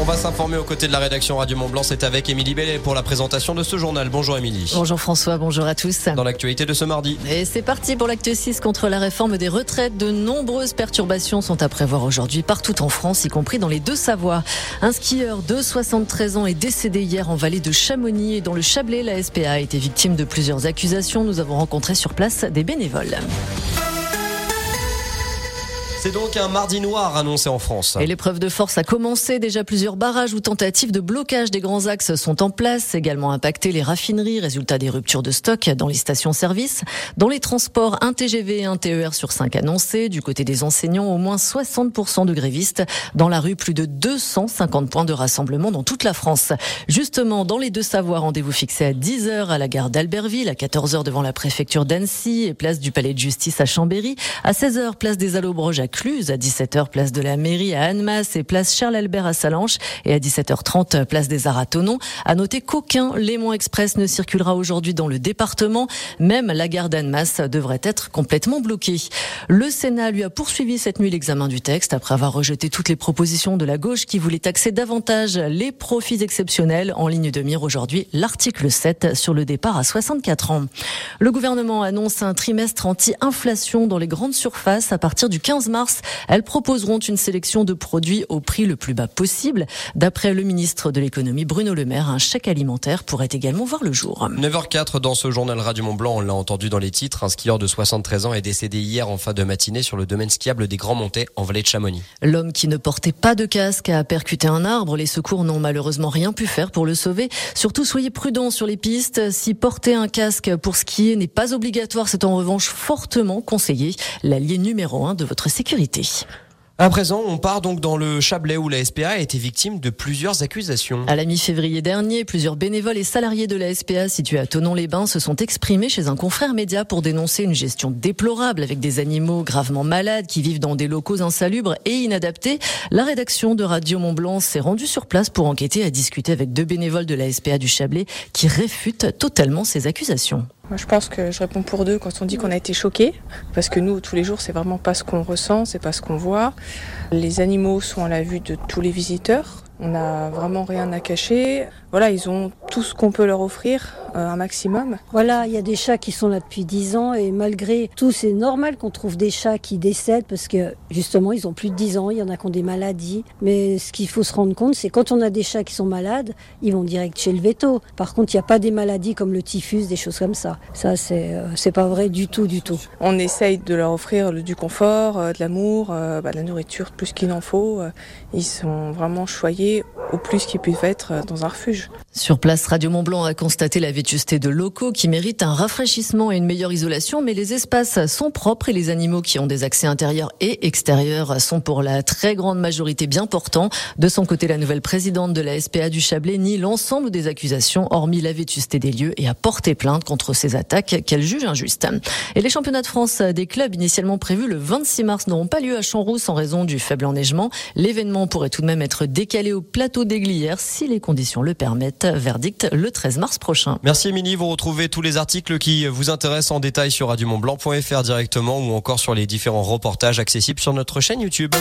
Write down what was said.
On va s'informer aux côtés de la rédaction Radio Mont Blanc. C'est avec Émilie Bellet pour la présentation de ce journal. Bonjour Émilie. Bonjour François, bonjour à tous. Dans l'actualité de ce mardi. Et c'est parti pour l'acte 6 contre la réforme des retraites. De nombreuses perturbations sont à prévoir aujourd'hui partout en France, y compris dans les deux Savoies. Un skieur de 73 ans est décédé hier en vallée de Chamonix et dans le Chablais. La SPA a été victime de plusieurs accusations. Nous avons rencontré sur place des bénévoles. C'est donc un mardi noir annoncé en France. Et l'épreuve de force a commencé. Déjà plusieurs barrages ou tentatives de blocage des grands axes sont en place. Également impacté les raffineries, résultat des ruptures de stock dans les stations-service. Dans les transports, un TGV et un TER sur 5 annoncés. Du côté des enseignants, au moins 60% de grévistes. Dans la rue, plus de 250 points de rassemblement dans toute la France. Justement, dans les deux Savoies, rendez-vous fixé à 10h à la gare d'Albertville, à 14h devant la préfecture d'Annecy et place du Palais de Justice à Chambéry, à 16h place des Allobroges à Cluse, à 17h place de la mairie à Annemasse et place Charles Albert à Salanches et à 17h30 place des Arts à Tonon. À noter qu'aucun Léman Express ne circulera aujourd'hui dans le département. Même la gare d'Annemasse devrait être complètement bloquée. Le Sénat lui a poursuivi cette nuit l'examen du texte après avoir rejeté toutes les propositions de la gauche qui voulait taxer davantage les profits exceptionnels. En ligne de mire aujourd'hui l'article 7 sur le départ à 64 ans. Le gouvernement annonce un trimestre anti-inflation dans les grandes surfaces à partir du 15 mars. Elles proposeront une sélection de produits au prix le plus bas possible. D'après le ministre de l'économie Bruno Le Maire, un chèque alimentaire pourrait également voir le jour. 9h04 dans ce journal Radio Mont Blanc, on l'a entendu dans les titres, un skieur de 73 ans est décédé hier en fin de matinée sur le domaine skiable des Grands Montets en vallée de Chamonix. L'homme qui ne portait pas de casque a percuté un arbre. Les secours n'ont malheureusement rien pu faire pour le sauver. Surtout soyez prudents sur les pistes. Si porter un casque pour skier n'est pas obligatoire, c'est en revanche fortement conseillé. L'allié numéro un de votre sécurité. À présent, on part donc dans le Chablais où la SPA a été victime de plusieurs accusations. À la mi-février dernier, plusieurs bénévoles et salariés de la SPA situés à Tonon-les-Bains se sont exprimés chez un confrère média pour dénoncer une gestion déplorable avec des animaux gravement malades qui vivent dans des locaux insalubres et inadaptés. La rédaction de Radio Mont-Blanc s'est rendue sur place pour enquêter et discuter avec deux bénévoles de la SPA du Chablais qui réfutent totalement ces accusations. Je pense que je réponds pour deux quand on dit qu'on a été choqué, parce que nous, tous les jours, c'est vraiment pas ce qu'on ressent, c'est pas ce qu'on voit. Les animaux sont à la vue de tous les visiteurs. On n'a vraiment rien à cacher. Voilà, ils ont tout ce qu'on peut leur offrir, euh, un maximum. Voilà, il y a des chats qui sont là depuis 10 ans et malgré tout, c'est normal qu'on trouve des chats qui décèdent parce que justement, ils ont plus de 10 ans, il y en a qui ont des maladies. Mais ce qu'il faut se rendre compte, c'est quand on a des chats qui sont malades, ils vont direct chez le veto. Par contre, il n'y a pas des maladies comme le typhus, des choses comme ça. Ça, c'est euh, pas vrai du tout, du tout. On essaye de leur offrir du confort, euh, de l'amour, bah, de la nourriture plus qu'il en faut. Ils sont vraiment choyés au plus qu'ils peuvent être dans un refuge. Sur place, Radio Mont-Blanc a constaté la vétusté de locaux qui méritent un rafraîchissement et une meilleure isolation, mais les espaces sont propres et les animaux qui ont des accès intérieurs et extérieurs sont pour la très grande majorité bien portants. De son côté, la nouvelle présidente de la SPA du Chablais nie l'ensemble des accusations, hormis la vétusté des lieux, et a porté plainte contre ces attaques qu'elle juge injustes. Et les championnats de France des clubs initialement prévus le 26 mars n'auront pas lieu à Champs-Rousse en raison du faible enneigement. L'événement pourrait tout de même être décalé au plateau d'Aiglières si les conditions le permettent. Verdict le 13 mars prochain. Merci Émilie, vous retrouvez tous les articles qui vous intéressent en détail sur radiomontblanc.fr directement ou encore sur les différents reportages accessibles sur notre chaîne YouTube.